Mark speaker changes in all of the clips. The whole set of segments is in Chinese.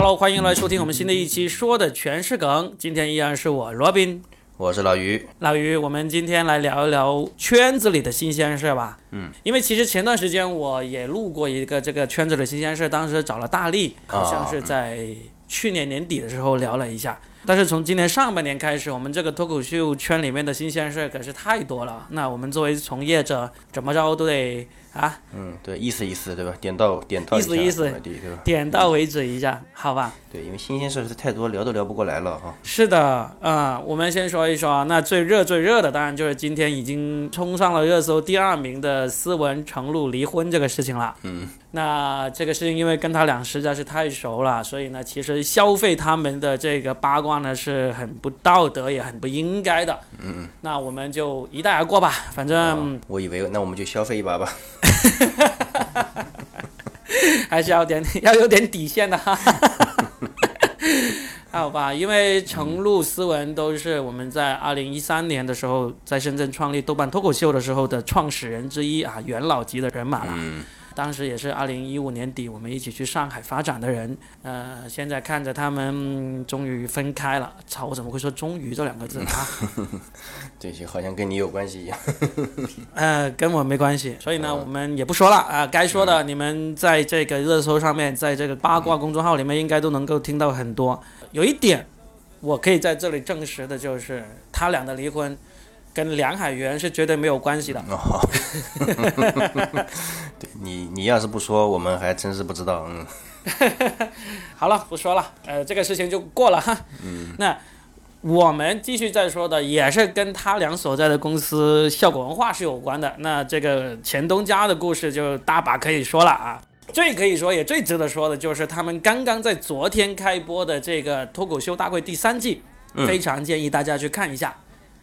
Speaker 1: Hello，欢迎来收听我们新的一期，说的全是梗。今天依然是我罗宾，
Speaker 2: 我是老于。
Speaker 1: 老于，我们今天来聊一聊圈子里的新鲜事吧。嗯，因为其实前段时间我也录过一个这个圈子的新鲜事，当时找了大力，好像是在去年年底的时候聊了一下。但是从今年上半年开始，我们这个脱口秀圈里面的新鲜事可是太多了。那我们作为从业者，怎么着都得啊，
Speaker 2: 嗯，对，意思意思，对吧？点到点到
Speaker 1: 意思意思，
Speaker 2: 对吧？
Speaker 1: 点到为止一下，好吧？
Speaker 2: 对，因为新鲜事是太多，聊都聊不过来了哈。
Speaker 1: 是的，啊，我们先说一说，那最热最热的，当然就是今天已经冲上了热搜第二名的斯文程璐离婚这个事情了。
Speaker 2: 嗯，
Speaker 1: 那这个事情因为跟他俩实在是太熟了，所以呢，其实消费他们的这个八卦呢是很不道德也很不应该的。
Speaker 2: 嗯嗯，
Speaker 1: 那我们就一带而过吧，反正
Speaker 2: 我以为那我们就消费一把吧。
Speaker 1: 还是要点 要有点底线的哈。好吧，因为程璐、思文都是我们在二零一三年的时候在深圳创立豆瓣脱口秀的时候的创始人之一啊，元老级的人马了。当时也是二零一五年底，我们一起去上海发展的人，呃，现在看着他们终于分开了，操，我怎么会说“终于”这两个字 啊？
Speaker 2: 这些好像跟你有关系一样。
Speaker 1: 呃，跟我没关系，所以呢，我们也不说了啊。该说的，你们在这个热搜上面，在这个八卦公众号里面，应该都能够听到很多。有一点，我可以在这里证实的就是，他俩的离婚。跟梁海源是绝对没有关系的。
Speaker 2: 哦，对你，你要是不说，我们还真是不知道。嗯，
Speaker 1: 好了，不说了，呃，这个事情就过了哈。
Speaker 2: 嗯。
Speaker 1: 那我们继续再说的，也是跟他俩所在的公司效果文化是有关的。那这个钱东家的故事就大把可以说了啊。最可以说也最值得说的就是他们刚刚在昨天开播的这个脱口秀大会第三季，非常建议大家去看一下。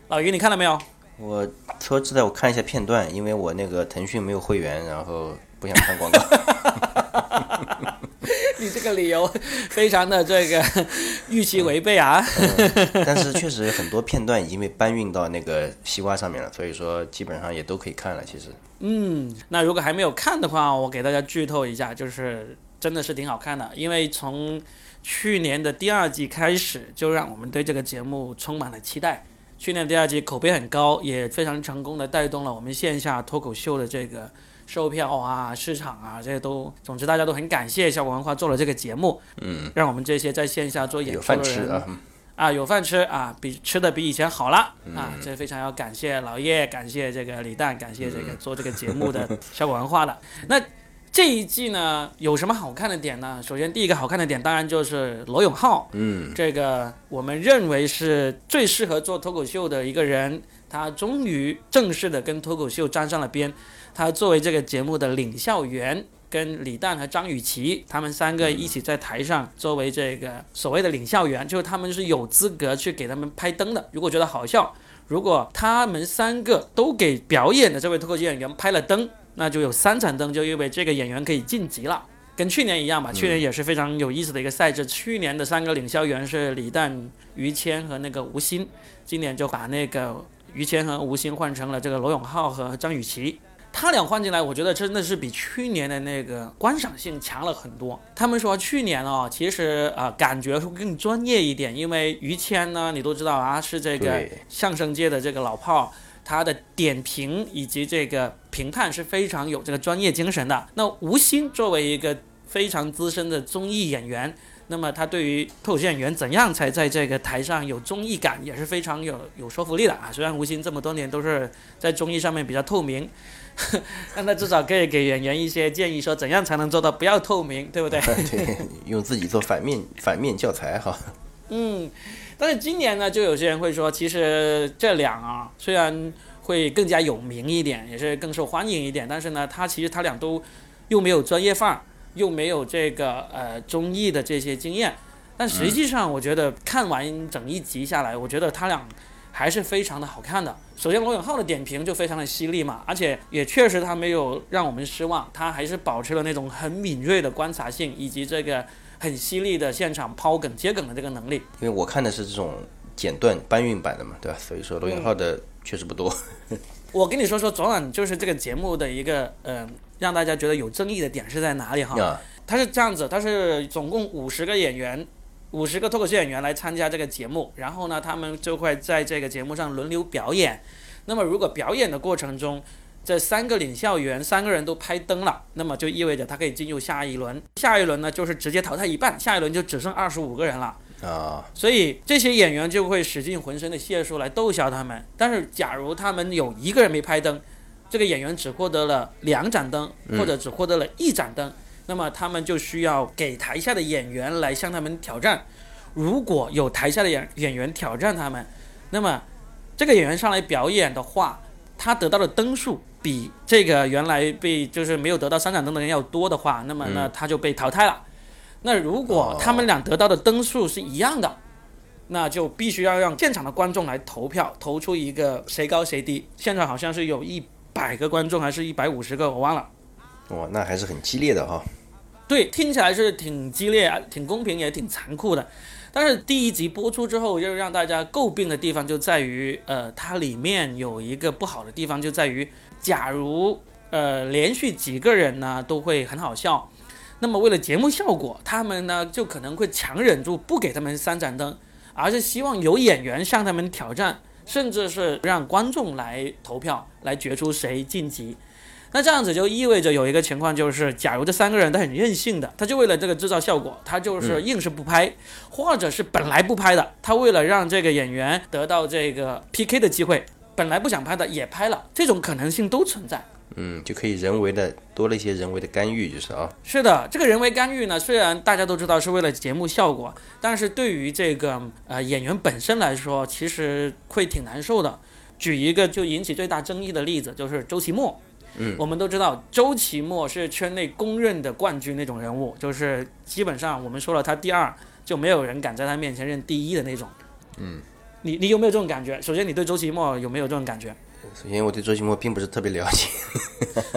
Speaker 1: 老于，你看了没有？
Speaker 2: 我说知道，我看一下片段，因为我那个腾讯没有会员，然后不想看广告。
Speaker 1: 你这个理由非常的这个预期违背啊！
Speaker 2: 但是确实很多片段已经被搬运到那个西瓜上面了，所以说基本上也都可以看了。其实，
Speaker 1: 嗯，那如果还没有看的话，我给大家剧透一下，就是真的是挺好看的，因为从去年的第二季开始，就让我们对这个节目充满了期待。去年第二季口碑很高，也非常成功的带动了我们线下脱口秀的这个售票啊、市场啊，这些都，总之大家都很感谢效果文化做了这个节目，
Speaker 2: 嗯，
Speaker 1: 让我们这些在线下做演出的人
Speaker 2: 啊，
Speaker 1: 啊。有饭吃啊，比吃的比以前好了。啊，这非常要感谢老叶，感谢这个李诞，感谢这个做这个节目的效果文化的那。这一季呢有什么好看的点呢？首先第一个好看的点当然就是罗永浩，
Speaker 2: 嗯，
Speaker 1: 这个我们认为是最适合做脱口秀的一个人，他终于正式的跟脱口秀沾上了边。他作为这个节目的领笑员，跟李诞和张雨绮他们三个一起在台上作为这个所谓的领笑员，就是他们是有资格去给他们拍灯的。如果觉得好笑，如果他们三个都给表演的这位脱口秀演员拍了灯。那就有三盏灯，就意味这个演员可以晋级了，跟去年一样吧。去年也是非常有意思的一个赛制。去年的三个领销员是李诞、于谦和那个吴昕，今年就把那个于谦和吴昕换成了这个罗永浩和张雨绮。他俩换进来，我觉得真的是比去年的那个观赏性强了很多。他们说去年哦，其实啊感觉会更专业一点，因为于谦呢，你都知道啊，是这个相声界的这个老炮。他的点评以及这个评判是非常有这个专业精神的。那吴昕作为一个非常资深的综艺演员，那么他对于脱口秀演员怎样才在这个台上有综艺感也是非常有有说服力的啊。虽然吴昕这么多年都是在综艺上面比较透明，但他至少可以给演员一些建议，说怎样才能做到不要透明，对不对？
Speaker 2: 对，用自己做反面反面教材哈。
Speaker 1: 嗯。但是今年呢，就有些人会说，其实这俩啊，虽然会更加有名一点，也是更受欢迎一点，但是呢，他其实他俩都又没有专业范儿，又没有这个呃综艺的这些经验。但实际上，我觉得看完整一集下来，我觉得他俩还是非常的好看的。首先，罗永浩的点评就非常的犀利嘛，而且也确实他没有让我们失望，他还是保持了那种很敏锐的观察性以及这个。很犀利的现场抛梗接梗的这个能力，
Speaker 2: 因为我看的是这种剪断搬运版的嘛，对吧？所以说罗永浩的确实不多。
Speaker 1: 我跟你说说，昨晚就是这个节目的一个呃，让大家觉得有争议的点是在哪里哈？他是这样子，他是总共五十个演员，五十个脱口秀演员来参加这个节目，然后呢，他们就会在这个节目上轮流表演。那么如果表演的过程中，这三个领笑员三个人都拍灯了，那么就意味着他可以进入下一轮。下一轮呢，就是直接淘汰一半，下一轮就只剩二十五个人了。
Speaker 2: 啊，
Speaker 1: 所以这些演员就会使尽浑身的解数来逗笑他们。但是，假如他们有一个人没拍灯，这个演员只获得了两盏灯，或者只获得了一盏灯，那么他们就需要给台下的演员来向他们挑战。如果有台下的演演员挑战他们，那么这个演员上来表演的话，他得到的灯数比这个原来被就是没有得到三盏灯的人要多的话，那么那他就被淘汰了。那如果他们俩得到的灯数是一样的，那就必须要让现场的观众来投票，投出一个谁高谁低。现场好像是有一百个观众，还是一百五十个，我忘了。
Speaker 2: 哇，那还是很激烈的哈。
Speaker 1: 对，听起来是挺激烈、挺公平，也挺残酷的。但是第一集播出之后，就让大家诟病的地方就在于，呃，它里面有一个不好的地方，就在于，假如呃连续几个人呢都会很好笑。那么为了节目效果，他们呢就可能会强忍住不给他们三盏灯，而是希望有演员向他们挑战，甚至是让观众来投票来决出谁晋级。那这样子就意味着有一个情况就是，假如这三个人都很任性的，他就为了这个制造效果，他就是硬是不拍，或者是本来不拍的，他为了让这个演员得到这个 PK 的机会，本来不想拍的也拍了，这种可能性都存在。
Speaker 2: 嗯，就可以人为的多了一些人为的干预，就是啊。
Speaker 1: 是的，这个人为干预呢，虽然大家都知道是为了节目效果，但是对于这个呃演员本身来说，其实会挺难受的。举一个就引起最大争议的例子，就是周奇墨。
Speaker 2: 嗯，
Speaker 1: 我们都知道周奇墨是圈内公认的冠军那种人物，就是基本上我们说了他第二，就没有人敢在他面前认第一的那种。
Speaker 2: 嗯，
Speaker 1: 你你有没有这种感觉？首先，你对周奇墨有没有这种感觉？
Speaker 2: 首先，我对周奇墨并不是特别了解。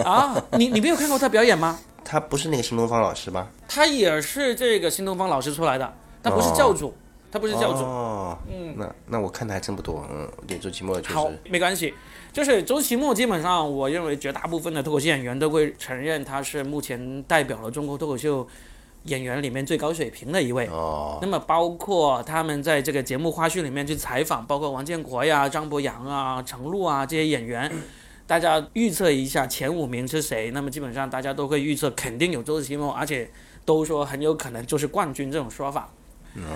Speaker 1: 啊，你你没有看过他表演吗？
Speaker 2: 他不是那个新东方老师吗？
Speaker 1: 他也是这个新东方老师出来的，他不是教主，他不是教主。
Speaker 2: 哦，嗯，那那我看的还真不多。嗯，对周奇墨就是。
Speaker 1: 好，没关系。就是周奇墨，基本上我认为绝大部分的脱口秀演员都会承认他是目前代表了中国脱口秀演员里面最高水平的一位。
Speaker 2: 哦。
Speaker 1: 那么包括他们在这个节目花絮里面去采访，包括王建国呀、张博洋啊、程璐啊这些演员，大家预测一下前五名是谁？那么基本上大家都会预测肯定有周奇墨，而且都说很有可能就是冠军这种说法。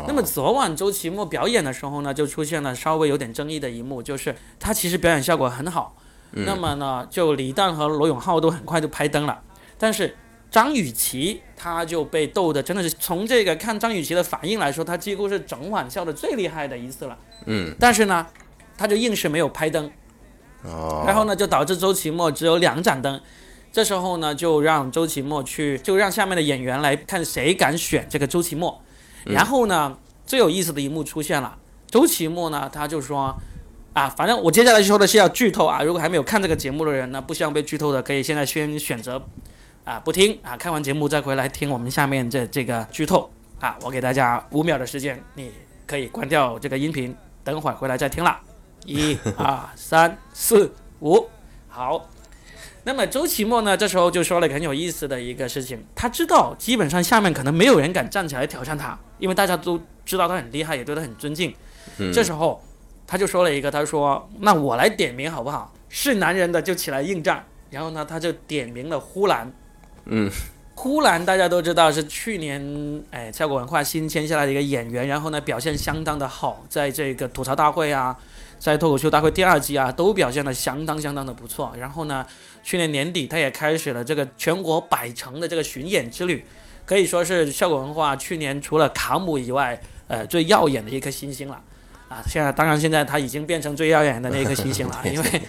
Speaker 1: 那么昨晚周奇墨表演的时候呢，就出现了稍微有点争议的一幕，就是他其实表演效果很好。那么呢，就李诞和罗永浩都很快就拍灯了，但是张雨绮她就被逗的真的是从这个看张雨绮的反应来说，她几乎是整晚笑的最厉害的一次了。
Speaker 2: 嗯。
Speaker 1: 但是呢，她就硬是没有拍灯。
Speaker 2: 哦。
Speaker 1: 然后呢，就导致周奇墨只有两盏灯。这时候呢，就让周奇墨去，就让下面的演员来看谁敢选这个周奇墨。然后呢，最有意思的一幕出现了。周奇墨呢，他就说：“啊，反正我接下来说的是要剧透啊。如果还没有看这个节目的人呢，不希望被剧透的，可以现在先选择啊不听啊，看完节目再回来听我们下面这这个剧透啊。我给大家五秒的时间，你可以关掉这个音频，等会儿回来再听了。一、二、三、四、五，好。”那么周奇墨呢？这时候就说了很有意思的一个事情，他知道基本上下面可能没有人敢站起来挑战他，因为大家都知道他很厉害，也对他很尊敬。这时候他就说了一个，他说：“那我来点名好不好？是男人的就起来应战。”然后呢，他就点名了呼兰。
Speaker 2: 嗯，
Speaker 1: 呼兰大家都知道是去年哎效果文化新签下来的一个演员，然后呢表现相当的好，在这个吐槽大会啊。在脱口秀大会第二季啊，都表现的相当相当的不错。然后呢，去年年底他也开始了这个全国百城的这个巡演之旅，可以说是效果文化去年除了卡姆以外，呃，最耀眼的一颗星星了。啊，现在当然现在他已经变成最耀眼的那颗星星了，因为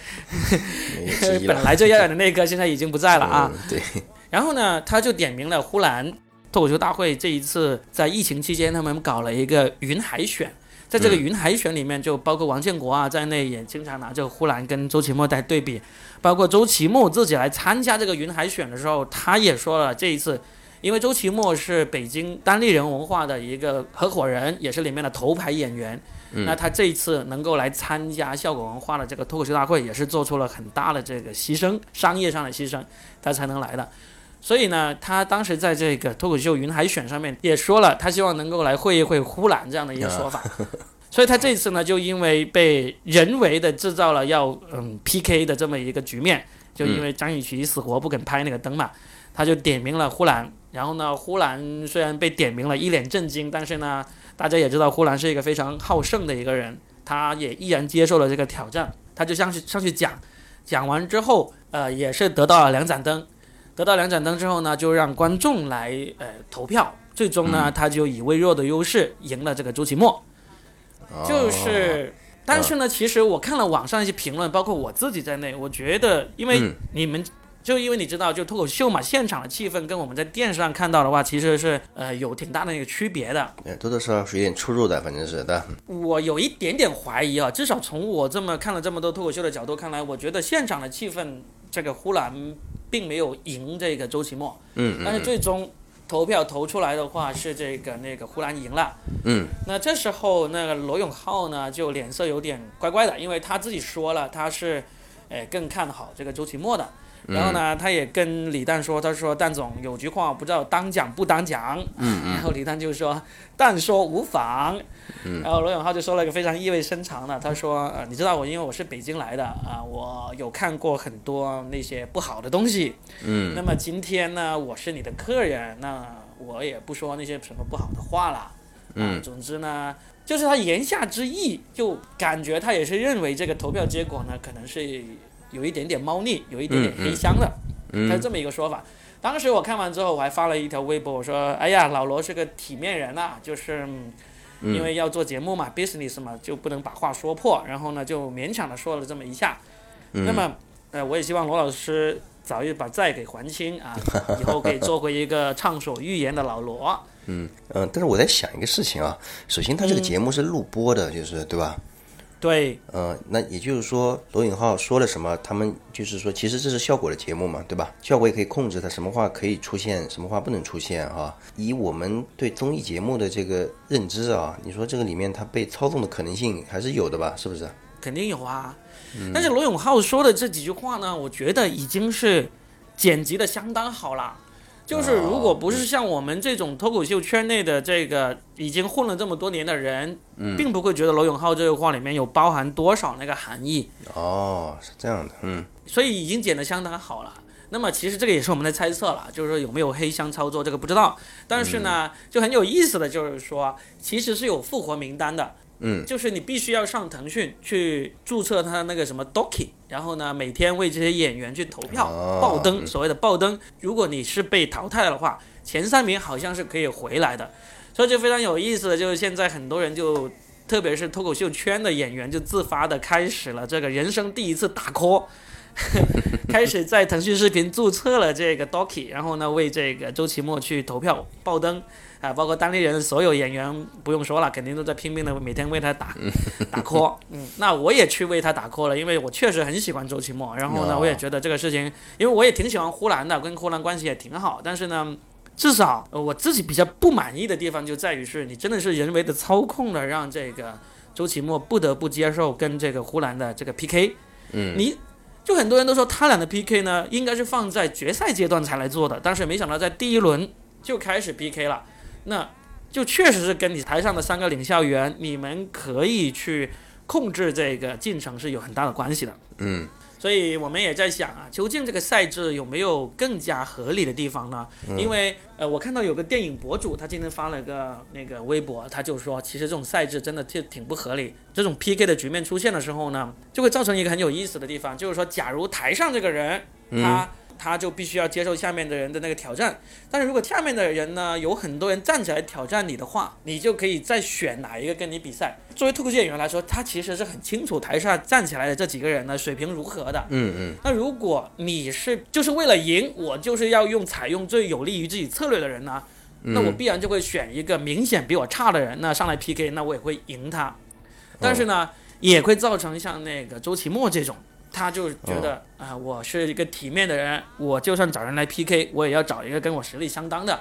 Speaker 1: 本来最耀眼的那颗现在已经不在了啊。
Speaker 2: 对。
Speaker 1: 然后呢，他就点名了呼兰脱口秀大会这一次在疫情期间他们搞了一个云海选。在这个云海选里面，就包括王建国啊在内，也经常拿这个呼兰跟周奇墨在对比。包括周奇墨自己来参加这个云海选的时候，他也说了，这一次，因为周奇墨是北京单立人文化的一个合伙人，也是里面的头牌演员。那他这一次能够来参加效果文化的这个脱口秀大会，也是做出了很大的这个牺牲，商业上的牺牲，他才能来的。所以呢，他当时在这个脱口秀云海选上面也说了，他希望能够来会一会呼兰这样的一个说法。所以他这次呢，就因为被人为的制造了要嗯 PK 的这么一个局面，就因为张雨绮死活不肯拍那个灯嘛，他就点名了呼兰。然后呢，呼兰虽然被点名了，一脸震惊，但是呢，大家也知道呼兰是一个非常好胜的一个人，他也毅然接受了这个挑战，他就上去上去讲，讲完之后，呃，也是得到了两盏灯，得到两盏灯之后呢，就让观众来呃投票，最终呢，他就以微弱的优势赢了这个周奇墨，就是。但是呢，其实我看了网上一些评论，包括我自己在内，我觉得，因为你们。就因为你知道，就脱口秀嘛，现场的气氛跟我们在电视上看到的话，其实是呃有挺大的一个区别的。
Speaker 2: 多多少少是有点出入的，反正是的。
Speaker 1: 我有一点点怀疑啊，至少从我这么看了这么多脱口秀的角度看来，我觉得现场的气氛，这个呼兰并没有赢这个周奇墨。
Speaker 2: 嗯嗯。
Speaker 1: 但是最终投票投出来的话是这个那个呼兰赢了。
Speaker 2: 嗯。
Speaker 1: 那这时候那个罗永浩呢，就脸色有点怪怪的，因为他自己说了他是，呃更看好这个周奇墨的。然后呢，他也跟李诞说：“他说蛋总有句话不知道当讲不当讲。”
Speaker 2: 嗯
Speaker 1: 然后李诞就说：“但说无妨。”
Speaker 2: 嗯。
Speaker 1: 然后罗永浩就说了一个非常意味深长的，他说：“呃，你知道我因为我是北京来的啊，我有看过很多那些不好的东西。
Speaker 2: 嗯。
Speaker 1: 那么今天呢，我是你的客人，那我也不说那些什么不好的话了。
Speaker 2: 嗯。
Speaker 1: 总之呢，就是他言下之意，就感觉他也是认为这个投票结果呢，可能是。有一点点猫腻，有一点点黑箱的，他是这么一个说法。当时我看完之后，我还发了一条微博，我说：“哎呀，老罗是个体面人呐，就是因为要做节目嘛，business 嘛，就不能把话说破。然后呢，就勉强的说了这么一下。那么，呃，我也希望罗老师早日把债给还清啊，以后可以做回一个畅所欲言的老罗。
Speaker 2: 嗯嗯，但是我在想一个事情啊，首先他这个节目是录播的，就是对吧？
Speaker 1: 对，
Speaker 2: 呃，那也就是说，罗永浩说了什么，他们就是说，其实这是效果的节目嘛，对吧？效果也可以控制他什么话可以出现，什么话不能出现啊。以我们对综艺节目的这个认知啊，你说这个里面他被操纵的可能性还是有的吧？是不是？
Speaker 1: 肯定有啊。但是罗永浩说的这几句话呢，我觉得已经是剪辑的相当好了。就是如果不是像我们这种脱口秀圈内的这个已经混了这么多年的人，并不会觉得罗永浩这个话里面有包含多少那个含义。
Speaker 2: 哦，是这样的，嗯。
Speaker 1: 所以已经剪得相当好了。那么其实这个也是我们的猜测了，就是说有没有黑箱操作这个不知道。但是呢，就很有意思的就是说，其实是有复活名单的。
Speaker 2: 嗯，
Speaker 1: 就是你必须要上腾讯去注册他那个什么 Doki，然后呢，每天为这些演员去投票爆灯，所谓的爆灯。如果你是被淘汰的话，前三名好像是可以回来的。所以就非常有意思的就是现在很多人就，特别是脱口秀圈的演员就自发的开始了这个人生第一次打 call，开始在腾讯视频注册了这个 Doki，然后呢为这个周奇墨去投票爆灯。啊，包括当地人所有演员不用说了，肯定都在拼命的每天为他打 打 call。嗯，那我也去为他打 call 了，因为我确实很喜欢周奇墨。然后呢，我也觉得这个事情，因为我也挺喜欢呼兰的，跟呼兰关系也挺好。但是呢，至少我自己比较不满意的地方就在于是你真的是人为的操控了，让这个周奇墨不得不接受跟这个呼兰的这个 PK。
Speaker 2: 嗯，
Speaker 1: 你就很多人都说他俩的 PK 呢，应该是放在决赛阶段才来做的，但是没想到在第一轮就开始 PK 了。那就确实是跟你台上的三个领笑员，你们可以去控制这个进程是有很大的关系的。
Speaker 2: 嗯，
Speaker 1: 所以我们也在想啊，究竟这个赛制有没有更加合理的地方呢？因为呃，我看到有个电影博主，他今天发了个那个微博，他就说，其实这种赛制真的就挺不合理。这种 PK 的局面出现的时候呢，就会造成一个很有意思的地方，就是说，假如台上这个人他。他就必须要接受下面的人的那个挑战，但是如果下面的人呢，有很多人站起来挑战你的话，你就可以再选哪一个跟你比赛。作为脱口秀演员来说，他其实是很清楚台下站起来的这几个人呢水平如何的。
Speaker 2: 嗯嗯。
Speaker 1: 那如果你是就是为了赢，我就是要用采用最有利于自己策略的人呢，那我必然就会选一个明显比我差的人，那上来 PK，那我也会赢他。但是呢，也会造成像那个周奇墨这种。他就觉得啊，我是一个体面的人，我就算找人来 PK，我也要找一个跟我实力相当的。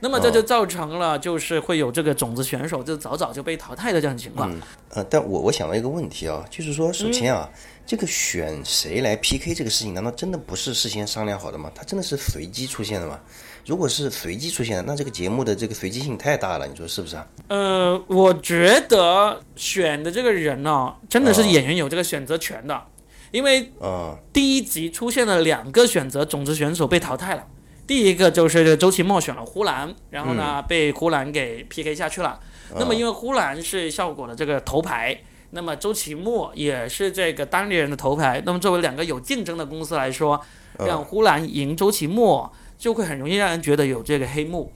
Speaker 1: 那么这就造成了就是会有这个种子选手就早早就被淘汰的这样的情况。
Speaker 2: 呃，但我我想到一个问题啊，就是说，首先啊，这个选谁来 PK 这个事情，难道真的不是事先商量好的吗？它真的是随机出现的吗？如果是随机出现的，那这个节目的这个随机性太大了，你说是不是啊？
Speaker 1: 呃，我觉得选的这个人呢，真的是演员有这个选择权的，因为
Speaker 2: 嗯
Speaker 1: 第一集出现了两个选择种子选手被淘汰了。第一个就是这个周奇墨选了呼兰，然后呢被呼兰给 PK 下去了。那么因为呼兰是效果的这个头牌，那么周奇墨也是这个单立人的头牌。那么作为两个有竞争的公司来说，让呼兰赢周奇墨就会很容易让人觉得有这个黑幕。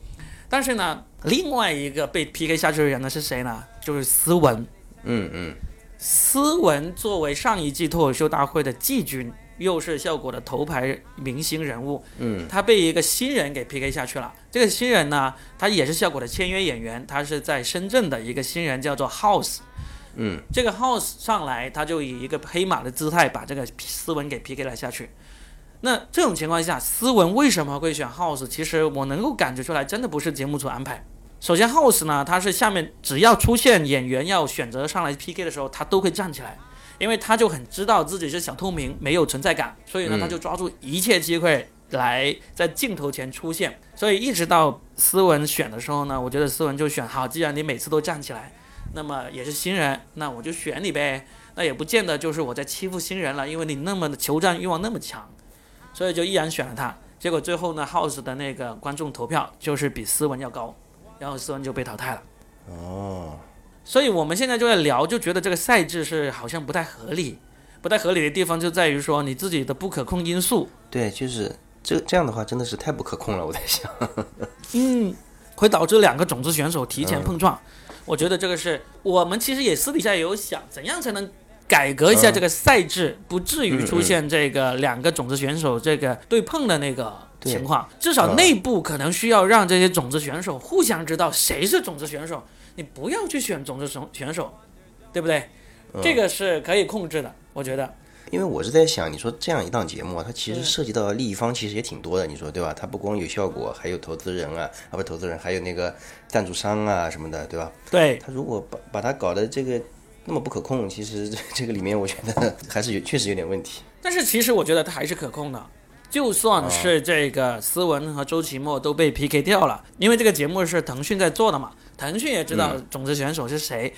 Speaker 1: 但是呢，另外一个被 PK 下去的人呢是谁呢？就是斯文。
Speaker 2: 嗯嗯
Speaker 1: 斯文作为上一季脱口秀大会的季军，又是效果的头牌明星人物，
Speaker 2: 嗯，
Speaker 1: 他被一个新人给 PK 下去了。这个新人呢，他也是效果的签约演员，他是在深圳的一个新人，叫做 House。
Speaker 2: 嗯，
Speaker 1: 这个 House 上来，他就以一个黑马的姿态把这个斯文给 PK 了下去。那这种情况下，斯文为什么会选 House？其实我能够感觉出来，真的不是节目组安排。首先，House 呢，他是下面只要出现演员要选择上来 PK 的时候，他都会站起来，因为他就很知道自己是小透明，没有存在感，所以呢，
Speaker 2: 嗯
Speaker 1: 他就抓住一切机会来在镜头前出现。所以一直到斯文选的时候呢，我觉得斯文就选好，既然你每次都站起来，那么也是新人，那我就选你呗。那也不见得就是我在欺负新人了，因为你那么的求战欲望那么强，所以就依然选了他。结果最后呢，House 的那个观众投票就是比斯文要高，然后斯文就被淘汰了。
Speaker 2: 哦，
Speaker 1: 所以我们现在就在聊，就觉得这个赛制是好像不太合理。不太合理的地方就在于说你自己的不可控因素，
Speaker 2: 对，就是这这样的话真的是太不可控了，我在想。
Speaker 1: 嗯，会导致两个种子选手提前碰撞。我觉得这个是我们其实也私底下也有想，怎样才能改革一下这个赛制，不至于出现这个两个种子选手这个对碰的那个
Speaker 2: 对
Speaker 1: 情况。至少内部可能需要让这些种子选手互相知道谁是种子选手，你不要去选种子选选手，对不对？这个是可以控制的，我觉得。
Speaker 2: 因为我是在想，你说这样一档节目啊，它其实
Speaker 1: 嗯
Speaker 2: 涉及到的利益方其实也挺多的，你说对吧？它不光有效果，还有投资人啊，啊不投资人，还有那个赞助商啊什么的，对吧？
Speaker 1: 对，
Speaker 2: 他如果把把它搞得这个那么不可控，其实这个里面我觉得还是有确实有点问题。
Speaker 1: 但是其实我觉得它还是可控的，就算是这个思文和周奇墨都被 PK 掉了，因为这个节目是腾讯在做的嘛，腾讯也知道种子选手是谁。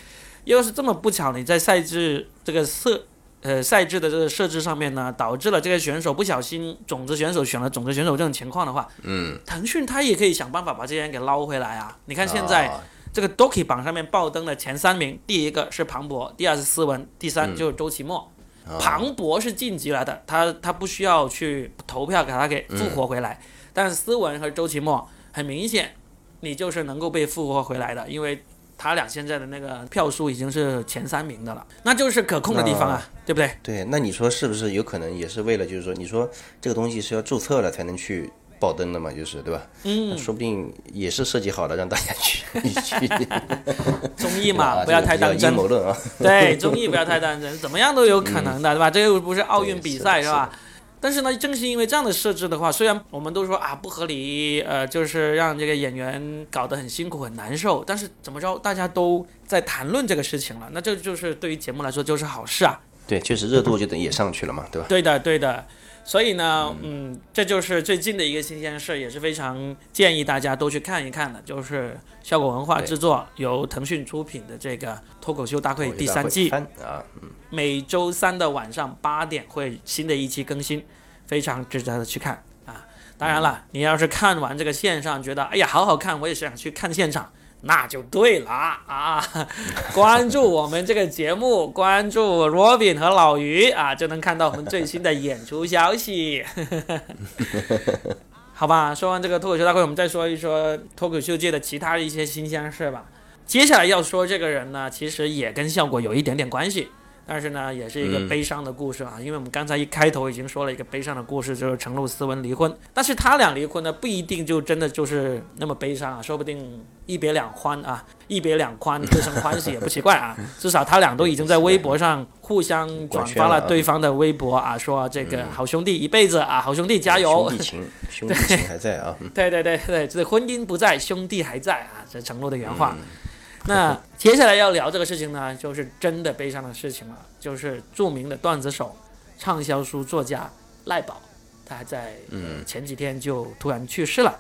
Speaker 1: 要是这么不巧，你在赛制这个设呃赛制的这个设置上面呢，导致了这个选手不小心种子选手选了种子选手这种情况的话，
Speaker 2: 嗯，
Speaker 1: 腾讯他也可以想办法把这些人给捞回来啊。你看现在。
Speaker 2: 啊
Speaker 1: 这个 Doki 榜上面爆灯的前三名，第一个是庞博，第二是思文，第三就是周奇墨。
Speaker 2: 啊。
Speaker 1: 庞博是晋级来的，他他不需要去投票给他给复活回来，但是斯文和周奇墨很明显，你就是能够被复活回来的，因为他俩现在的那个票数已经是前三名的了，那就是可控的地方啊，对不对？
Speaker 2: 对，那你说是不是有可能也是为了就是说，你说这个东西是要注册了才能去爆灯的嘛，就是对吧？
Speaker 1: 嗯，
Speaker 2: 说不定也是设计好的，让大家去去
Speaker 1: 综艺 嘛，
Speaker 2: 啊
Speaker 1: 不要太当真。
Speaker 2: 谋论啊。
Speaker 1: 对，综艺不要太当真，怎么样都有可能的，对吧？这又不是奥运比赛，
Speaker 2: 是
Speaker 1: 吧？但是呢，正是因为这样的设置的话，虽然我们都说啊不合理，呃，就是让这个演员搞得很辛苦很难受，但是怎么着，大家都在谈论这个事情了，那这就是对于节目来说就是好事啊。
Speaker 2: 对，确实热度就等也上去了嘛，对吧？
Speaker 1: 对的，对的。所以呢，嗯，这就是最近的一个新鲜事，也是非常建议大家都去看一看的，就是效果文化制作由腾讯出品的这个《脱口秀大会》第三季。
Speaker 2: 啊，
Speaker 1: 每周三的晚上八点会新的一期更新，非常值得去看啊！当然了，你要是看完这个线上觉得哎呀好好看，我也想去看现场，那就对了啊！关注我们这个节目，关注 Robin 和老于啊，就能看到我们最新的演出消息。好吧，说完这个脱口秀大会，我们再说一说脱口秀界的其他一些新鲜事吧。接下来要说这个人呢，其实也跟效果有一点点关系。但是呢，也是一个悲伤的故事啊，因为我们刚才一开头已经说了一个悲伤的故事，就是程璐、斯文离婚。但是他俩离婚呢，不一定就真的就是那么悲伤啊，说不定一别两欢啊，一别两宽，各生欢喜也 不奇怪啊。至少他俩都已经在微博上互相转发了对方的微博啊，说这个好兄弟一辈子啊，好兄弟加油，
Speaker 2: 兄弟情，兄弟情还在啊。
Speaker 1: 对对对对，这婚姻不在，兄弟还在啊，这程璐的原话。那接下来要聊这个事情呢，就是真的悲伤的事情了，就是著名的段子手、畅销书作家赖宝，他还在前几天就突然去世了。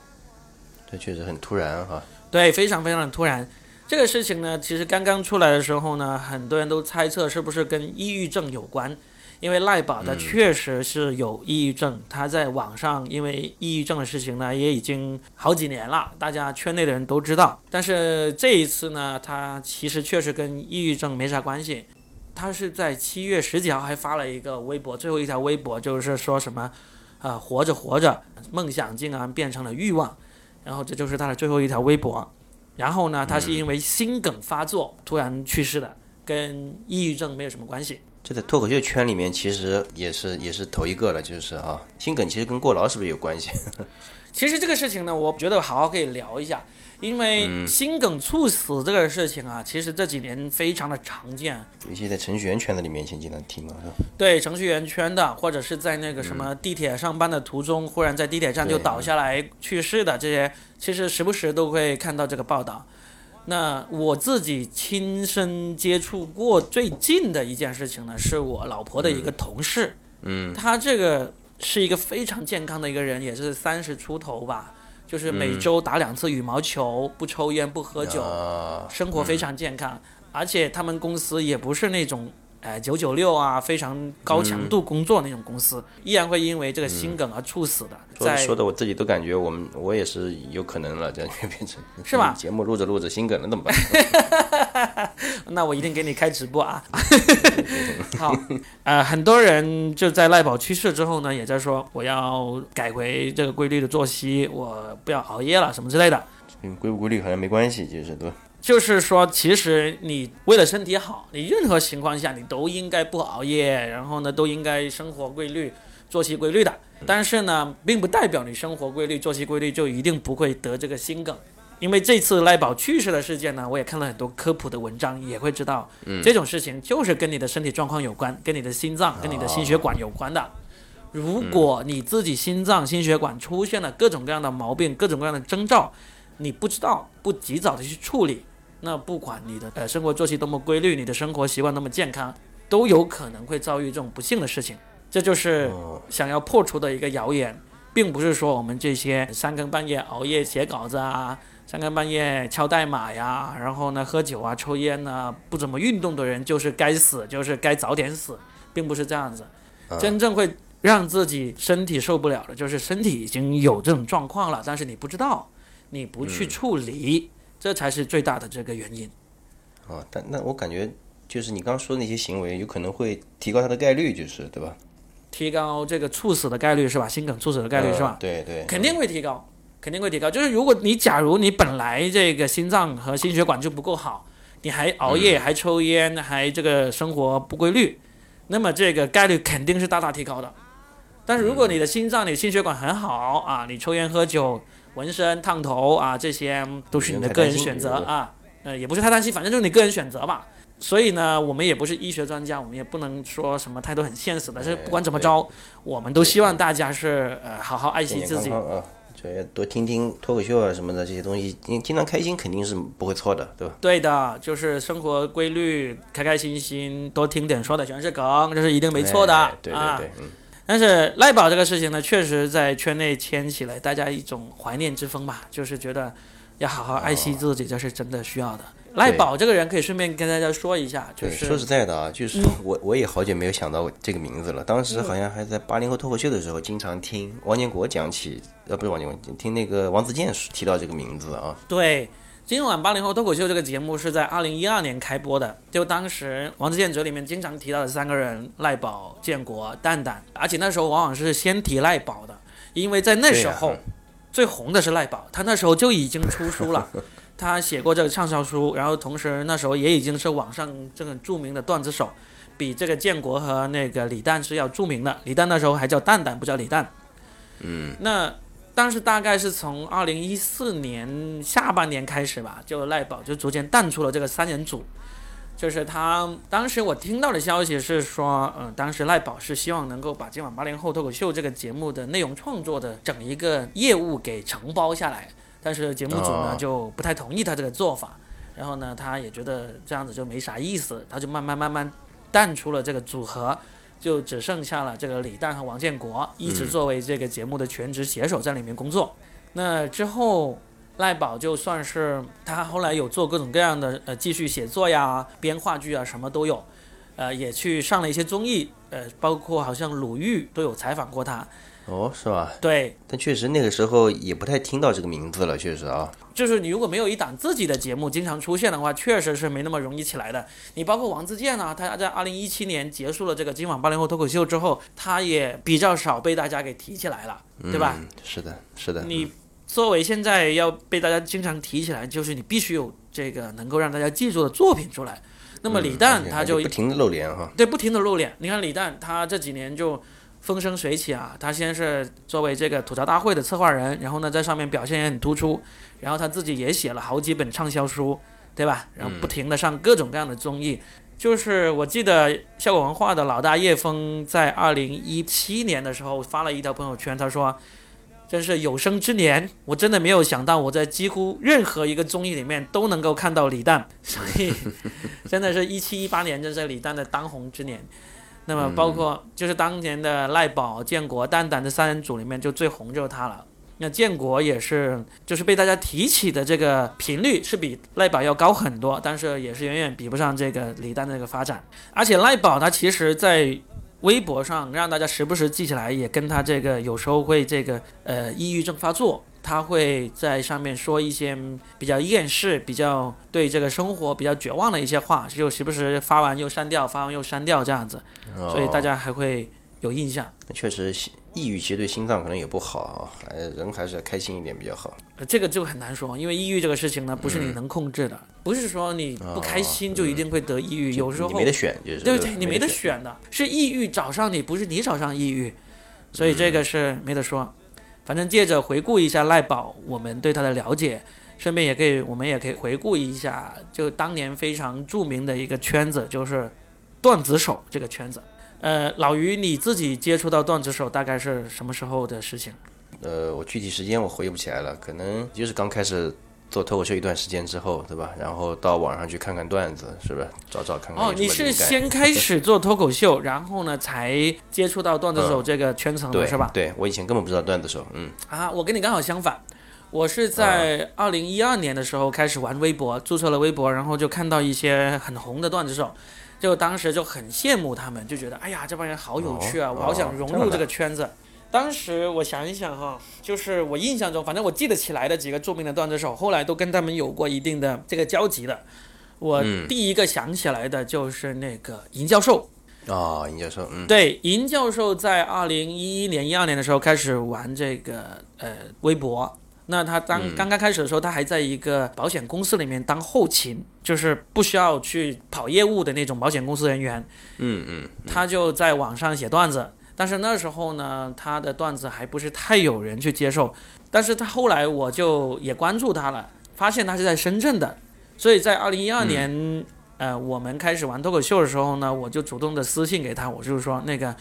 Speaker 2: 这确实很突然哈。
Speaker 1: 对，非常非常的突然。这个事情呢，其实刚刚出来的时候呢，很多人都猜测是不是跟抑郁症有关。因为赖宝他确实是有抑郁症，他在网上因为抑郁症的事情呢，也已经好几年了，大家圈内的人都知道。但是这一次呢，他其实确实跟抑郁症没啥关系。他是在七月十几号还发了一个微博，最后一条微博就是说什么，呃，活着活着，梦想竟然变成了欲望，然后这就是他的最后一条微博。然后呢，他是因为心梗发作突然去世的，跟抑郁症没有什么关系。
Speaker 2: 这在脱口秀圈里面，其实也是也是头一个了，就是啊，心梗其实跟过劳是不是有关系？
Speaker 1: 其实这个事情呢，我觉得好好可以聊一下，因为心梗猝死这个事情啊，其实这几年非常的常见，
Speaker 2: 尤其在程序员圈子里面，经常听嘛，是吧？
Speaker 1: 对，程序员圈的，或者是在那个什么地铁上班的途中，忽然在地铁站就倒下来去世的这些，其实时不时都会看到这个报道。那我自己亲身接触过最近的一件事情呢，是我老婆的一个同事，
Speaker 2: 嗯，
Speaker 1: 他这个是一个非常健康的一个人，也是三十出头吧，就是每周打两次羽毛球，不抽烟不喝酒，生活非常健康，而且他们公司也不是那种。哎，九九六啊，非常高强度工作那种公司，依然会因为这个心梗而猝死的。
Speaker 2: 说说的我自己都感觉，我们我也是有可能了，这样就变成
Speaker 1: 是吧？
Speaker 2: 节目录着录着心梗了怎么办？
Speaker 1: 那我一定给你开直播啊！好，呃，很多人就在赖宝去世之后呢，也在说我要改回这个规律的作息，我不要熬夜了什么之类的。
Speaker 2: 嗯，规不规律好像没关系，其实对吧？
Speaker 1: 就是说，其实你为了身体好，你任何情况下你都应该不熬夜，然后呢，都应该生活规律、作息规律的。但是呢，并不代表你生活规律、作息规律就一定不会得这个心梗。因为这次赖宝去世的事件呢，我也看了很多科普的文章，也会知道，这种事情就是跟你的身体状况有关，跟你的心脏、跟你的心血管有关的。如果你自己心脏、心血管出现了各种各样的毛病、各种各样的征兆，你不知道，不及早的去处理。那不管你的呃生活作息多么规律，你的生活习惯多么健康，都有可能会遭遇这种不幸的事情。这就是想要破除的一个谣言，并不是说我们这些三更半夜熬夜写稿子啊，三更半夜敲代码呀，然后呢喝酒啊、抽烟啊、不怎么运动的人就是该死，就是该早点死，并不是这样子。真正会让自己身体受不了的，就是身体已经有这种状况了，但是你不知道，你不去处理。这才是最大的这个原因，
Speaker 2: 啊，但那我感觉就是你刚刚说的那些行为，有可能会提高它的概率，就是对吧？
Speaker 1: 提高这个猝死的概率是吧？心梗猝死的概率是吧？
Speaker 2: 对对，
Speaker 1: 肯定会提高，肯定会提高。就是如果你假如你本来这个心脏和心血管就不够好，你还熬夜、还抽烟、还这个生活不规律，那么这个概率肯定是大大提高的。但是如果你的心脏、你心血管很好啊，你抽烟喝酒。纹身、烫头啊，这些都是你的个人选择啊。呃，也不是太担心，反正就是你个人选择嘛。所以呢，我们也不是医学专家，我们也不能说什么太多很现实的。是不管怎么着，我们都希望大家是呃好好爱惜自己
Speaker 2: 啊，要多听听脱口秀啊什么的这些东西，你经常开心肯定是不会错的，对吧？
Speaker 1: 对的，就是生活规律，开开心心，多听点说的全是梗，这是一定没错的。
Speaker 2: 对对对，嗯。
Speaker 1: 但是赖宝这个事情呢，确实在圈内掀起了大家一种怀念之风吧，就是觉得要好好爱惜自己，这是真的需要的。赖宝这个人可以顺便跟大家说一下，就是
Speaker 2: 说实在的啊，就是我我也好久没有想到这个名字了。当时好像还在八零后脱口秀的时候，经常听王建国讲起，呃，不是王建国，听那个王自健提到这个名字啊。
Speaker 1: 对。今晚八零后脱口秀这个节目是在二零一二年开播的，就当时《王自健者》里面经常提到的三个人：赖宝、建国、蛋蛋，而且那时候往往是先提赖宝的，因为在那时候最红的是赖宝，他那时候就已经出书了，他写过这个畅销书，然后同时那时候也已经是网上这个著名的段子手，比这个建国和那个李诞是要著名的。李诞那时候还叫蛋蛋，不叫李诞。
Speaker 2: 嗯，
Speaker 1: 那当时大概是从二零一四年下半年开始吧，就赖宝就逐渐淡出了这个三人组。就是他当时我听到的消息是说，嗯、当时赖宝是希望能够把今晚八零后脱口秀这个节目的内容创作的整一个业务给承包下来，但是节目组呢
Speaker 2: 哦
Speaker 1: 就不太同意他这个做法，然后呢他也觉得这样子就没啥意思，他就慢慢慢慢淡出了这个组合，就只剩下了这个李诞和王建国一直作为这个节目的全职写手在里面工作。那之后，赖宝就算是他后来有做各种各样的呃继续写作呀、编话剧啊，什么都有，呃，也去上了一些综艺，呃，包括好像鲁豫都有采访过他。
Speaker 2: 哦，是吧？
Speaker 1: 对，
Speaker 2: 但确实那个时候也不太听到这个名字了，确实啊。
Speaker 1: 就是你如果没有一档自己的节目经常出现的话，确实是没那么容易起来的。你包括王自健啊，他在二零一七年结束了这个今晚八零后脱口秀之后，他也比较少被大家给提起来了，对吧？
Speaker 2: 嗯？是的，是的。
Speaker 1: 你作为现在要被大家经常提起来，就是你必须有这个能够让大家记住的作品出来。那么李诞他就
Speaker 2: 还不停的露脸哈。
Speaker 1: 对不停的露脸，你看李诞他这几年就风生水起啊，他先是作为这个吐槽大会的策划人，然后呢在上面表现也很突出，然后他自己也写了好几本畅销书，对吧？然后不停的上各种各样的综艺。就是我记得效果文化的老大叶峰在二零一七年的时候发了一条朋友圈，他说：“真是有生之年，我真的没有想到我在几乎任何一个综艺里面都能够看到李诞，所以真的是一七一八年，真是李诞的当红之年。那么包括就是当年的赖宝、建国、蛋蛋这三人组里面，就最红就是他了。那建国也是，就是被大家提起的这个频率是比赖宝要高很多，但是也是远远比不上这个李诞的这个发展。而且赖宝他其实在微博上让大家时不时记起来，也跟他这个有时候会这个呃抑郁症发作，他会在上面说一些比较厌世、比较对这个生活比较绝望的一些话，就时不时发完又删掉，发完又删掉这样子，所以大
Speaker 2: 哦
Speaker 1: 家还会有印象。
Speaker 2: 那确实抑郁其实对心脏可能也不好啊，呃，人还是要开心一点比较好。
Speaker 1: 呃这个就很难说，因为抑郁这个事情呢，不是
Speaker 2: 嗯
Speaker 1: 你能控制的，不是说你不开心就一定会得抑郁，有时候
Speaker 2: 你没得选，就是
Speaker 1: 对
Speaker 2: 不
Speaker 1: 对，你没得。选的，是抑郁找上你，不是你找上抑郁，所以这个是没得说。反正借着回顾一下赖宝，我们对他的了解，顺便也可以，我们也可以回顾一下，就当年非常著名的一个圈子，就是段子手这个圈子。呃，老于你自己接触到段子手大概是什么时候的事情？
Speaker 2: 呃，我具体时间我回忆不起来了，可能就是刚开始做脱口秀一段时间之后，对吧？然后到网上去看看段子，是不是？找找看
Speaker 1: 哦你是先开始做脱口秀，然后呢才接触到段子手这个圈层的，
Speaker 2: 对
Speaker 1: 是吧？
Speaker 2: 对，我以前根本不知道段子手，嗯，
Speaker 1: 啊，我跟你刚好相反，我是在二零一二年的时候开始玩微博，注册了微博，然后就看到一些很红的段子手，就当时就很羡慕他们，就觉得哎呀这帮人好有趣啊，
Speaker 2: 哦
Speaker 1: 我好想融入这个圈子。当时我想一想哈，就是我印象中，反正我记得起来的几个著名的段子手，后来都跟他们有过一定的这个交集的。我
Speaker 2: 嗯
Speaker 1: 第一个想起来的就是那个尹教授，
Speaker 2: 哦，尹教授，嗯，
Speaker 1: 对，尹教授在二零一一年、一二年的时候开始玩这个呃微博。那他当
Speaker 2: 嗯
Speaker 1: 刚刚开始的时候，他还在一个保险公司里面当后勤，就是不需要去跑业务的那种保险公司人员。
Speaker 2: 嗯嗯，
Speaker 1: 他就在网上写段子，但是那时候呢，他的段子还不是太有人去接受。但是他后来我就也关注他了，发现他是在深圳的，所以在二零一二年，呃，我们开始玩脱口秀的时候呢，我就主动的私信给他，我就是说那个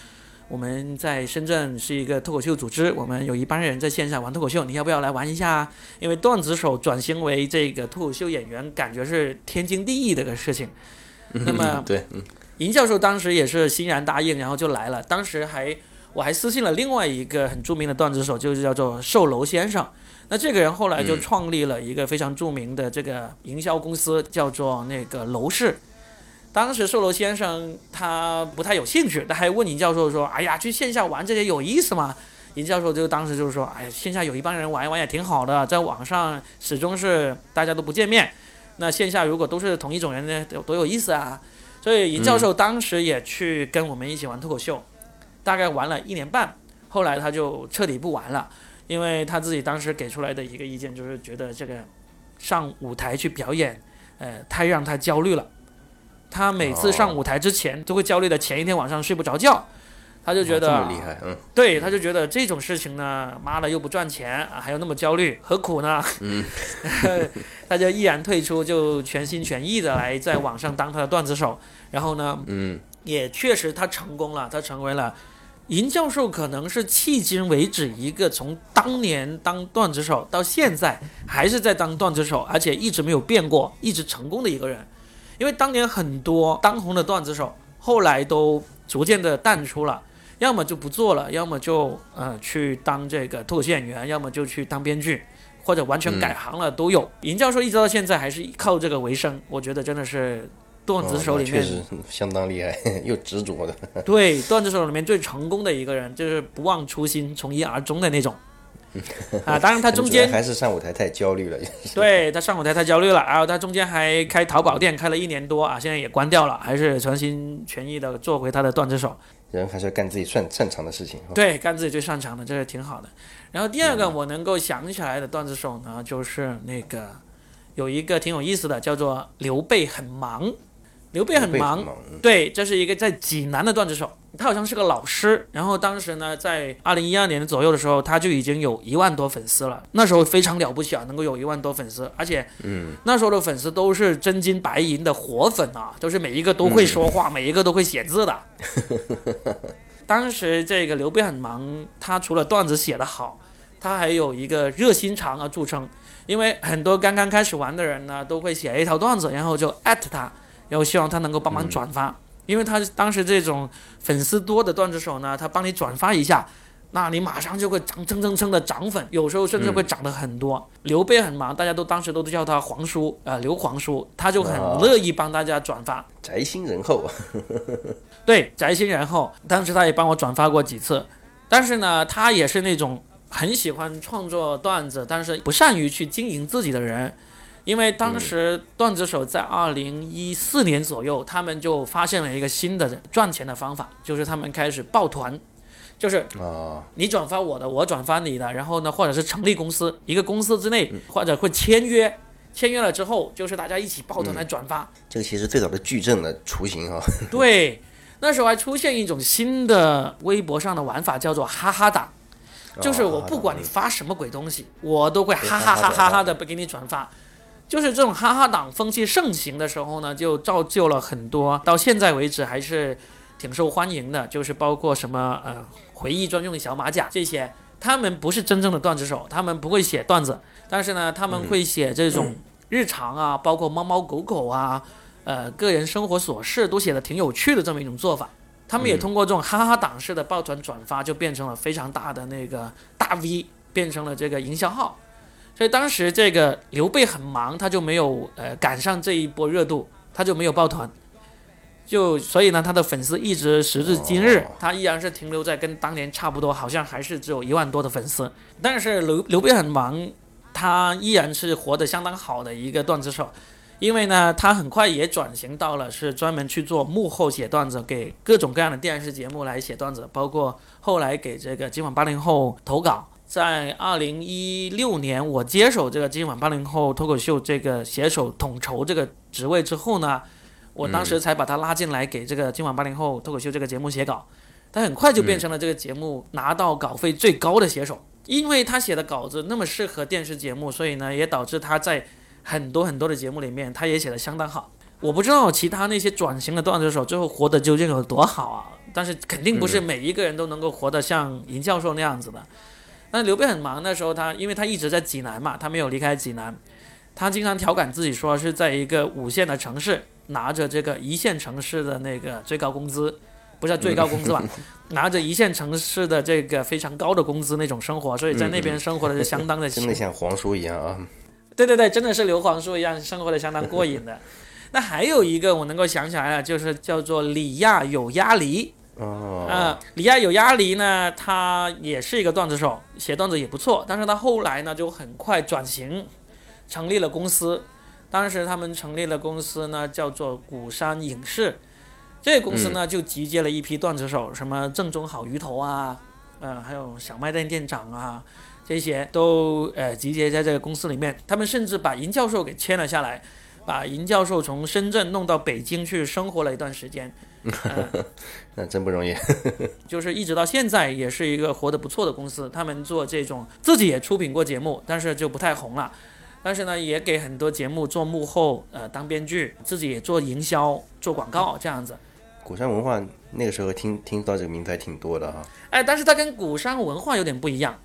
Speaker 1: 我们在深圳是一个脱口秀组织，我们有一帮人在线下玩脱口秀，你要不要来玩一下啊？因为段子手转型为这个脱口秀演员，感觉是天经地义的一个事情。那么
Speaker 2: 对，嗯
Speaker 1: 尹教授当时也是欣然答应，然后就来了。当时还我还私信了另外一个很著名的段子手，就是叫做售楼先生。那这个人后来就
Speaker 2: 嗯
Speaker 1: 创立了一个非常著名的这个营销公司，叫做那个楼市。当时售楼先生他不太有兴趣，他还问尹教授说：“哎呀，去线下玩这些有意思吗？”尹教授就当时就是说：“哎呀，线下有一帮人玩一玩也挺好的，在网上始终是大家都不见面，那线下如果都是同一种人呢，多多有意思啊！”所以尹教授当时也去跟我们一起玩脱口秀，大概玩了一年半，后来他就彻底不玩了，因为他自己当时给出来的一个意见就是觉得这个上舞台去表演，呃，太让他焦虑了。他每次上舞台之前都会焦虑的前一天晚上睡不着觉，他就觉得
Speaker 2: 么厉害，嗯，
Speaker 1: 对，他就觉得这种事情呢，妈的又不赚钱啊，还有那么焦虑，何苦呢？嗯，他就毅然退出，就全心全意的来在网上当他的段子手。然后呢，
Speaker 2: 嗯，
Speaker 1: 也确实他成功了，他成为了银教授，可能是迄今为止一个从当年当段子手到现在还是在当段子手，而且一直没有变过，一直成功的一个人。因为当年很多当红的段子手后来都逐渐的淡出了。要么就不做了，要么就呃去当这个脱口秀演员，要么就去当编剧，或者完全改行了，都有。尹教授一直到现在还是靠这个为生，我觉得真的是段子手里面、
Speaker 2: 哦确实相当厉害，又执着的。
Speaker 1: 对段子手里面最成功的一个人，就是不忘初心、从一而终的那种。啊，当然他中间
Speaker 2: 还是上舞台太焦虑了。
Speaker 1: 对他上舞台太焦虑了，然后他中间还开淘宝店开了一年多啊，现在也关掉了，还是全心全意的做回他的段子手。
Speaker 2: 人还是要干自己擅擅长的事情。
Speaker 1: 对，干自己最擅长的，这是挺好的。然后第二个我能够想起来的段子手呢，就是那个有一个挺有意思的，叫做刘备很忙。刘备很忙，
Speaker 2: 嗯
Speaker 1: 对，这是一个在济南的段子手，他好像是个老师。然后当时呢，在二零一二年左右的时候，他就已经有一万多粉丝了，那时候非常了不起啊，能够有一万多粉丝，而且，
Speaker 2: 嗯，
Speaker 1: 那时候的粉丝都是真金白银的活粉啊，都是每一个都会说话，每一个都会写字的。当时这个刘备很忙，他除了段子写得好，他还有一个热心肠啊著称。因为很多刚刚开始玩的人呢，都会写一条段子，然后就艾特他，然后希望他能够帮忙转发。因为他当时这种粉丝多的段子手呢，他帮你转发一下，那你马上就会涨蹭蹭蹭的涨粉，有时候甚至会涨得很多。刘备很忙，大家都当时都叫他皇叔，呃，刘皇叔，他就很乐意帮大家转发。
Speaker 2: 宅心仁厚，
Speaker 1: 对，宅心仁厚。当时他也帮我转发过几次，但是呢，他也是那种很喜欢创作段子，但是不善于去经营自己的人。因为当时段子手在二零一四年左右，他们就发现了一个新的赚钱的方法，就是他们开始抱团，就是
Speaker 2: 啊，
Speaker 1: 你转发我的，我转发你的，然后呢，或者是成立公司，一个公司之内，或者会签约，签约了之后，就是大家一起抱团来转发。
Speaker 2: 这个其实最早的矩阵的雏形啊。
Speaker 1: 对，那时候还出现一种新的微博上的玩法，叫做哈哈党，就是我不管你发什么鬼东西，我都会哈哈哈哈哈的给你转发。就是这种哈哈党风气盛行的时候呢，就造就了很多，到现在为止还是挺受欢迎的。就是包括什么呃回忆专用小马甲这些，他们不是真正的段子手，他们不会写段子，但是呢，他们会写这种日常啊，包括猫猫狗狗啊，呃个人生活琐事都写的挺有趣的这么一种做法。他们也通过这种哈哈党式的抱团转发，就变成了非常大的那个大 V，变成了这个营销号。所以当时这个刘备很忙，他就没有呃赶上这一波热度，他就没有抱团，就所以呢，他的粉丝一直时至今日，他依然是停留在跟当年差不多，好像还是只有一万多的粉丝。但是刘刘备很忙，他依然是活得相当好的一个段子手，因为呢，他很快也转型到了是专门去做幕后写段子，给各种各样的电视节目来写段子，包括后来给这个今晚八零后投稿。在二零一六年，我接手这个今晚八零后脱口秀这个携手统筹这个职位之后呢，我当时才把他拉进来给这个今晚八零后脱口秀这个节目写稿。他很快就变成了这个节目拿到稿费最高的写手，因为他写的稿子那么适合电视节目，所以呢，也导致他在很多很多的节目里面，他也写的相当好。我不知道其他那些转型的段子手最后活得究竟有多好啊，但是肯定不是每一个人都能够活得像尹教授那样子的。那刘备很忙的时候，他因为他一直在济南嘛，他没有离开济南，他经常调侃自己说是在一个五线的城市，拿着这个一线城市的那个最高工资，不是最高工资吧，拿着一线城市的这个非常高的工资那种生活，所以在那边生活的是相当的
Speaker 2: 真的像皇叔一样啊。
Speaker 1: 对对对，真的是刘皇叔一样，生活的相当过瘾的。那还有一个我能够想起来了，就是叫做李亚有鸭梨。
Speaker 2: 哦，
Speaker 1: 啊，李亚有鸭梨呢，他也是一个段子手，写段子也不错，但是他后来呢就很快转型，成立了公司。当时他们成立了公司呢，叫做鼓山影视。这个公司呢就集结了一批段子手，什么正宗好鱼头啊，呃，还有小卖店店长啊，这些都呃集结在这个公司里面。他们甚至把尹教授给签了下来。把尹教授从深圳弄到北京去生活了一段时间，
Speaker 2: 那真不容易。
Speaker 1: 就是一直到现在也是一个活得不错的公司。他们做这种自己也出品过节目，但是就不太红了。但是呢，也给很多节目做幕后，呃，当编剧，自己也做营销、做广告这样子。
Speaker 2: 鼓山文化那个时候听听到这个名字还挺多的哈。
Speaker 1: 哎，但是它跟鼓山文化有点不一样。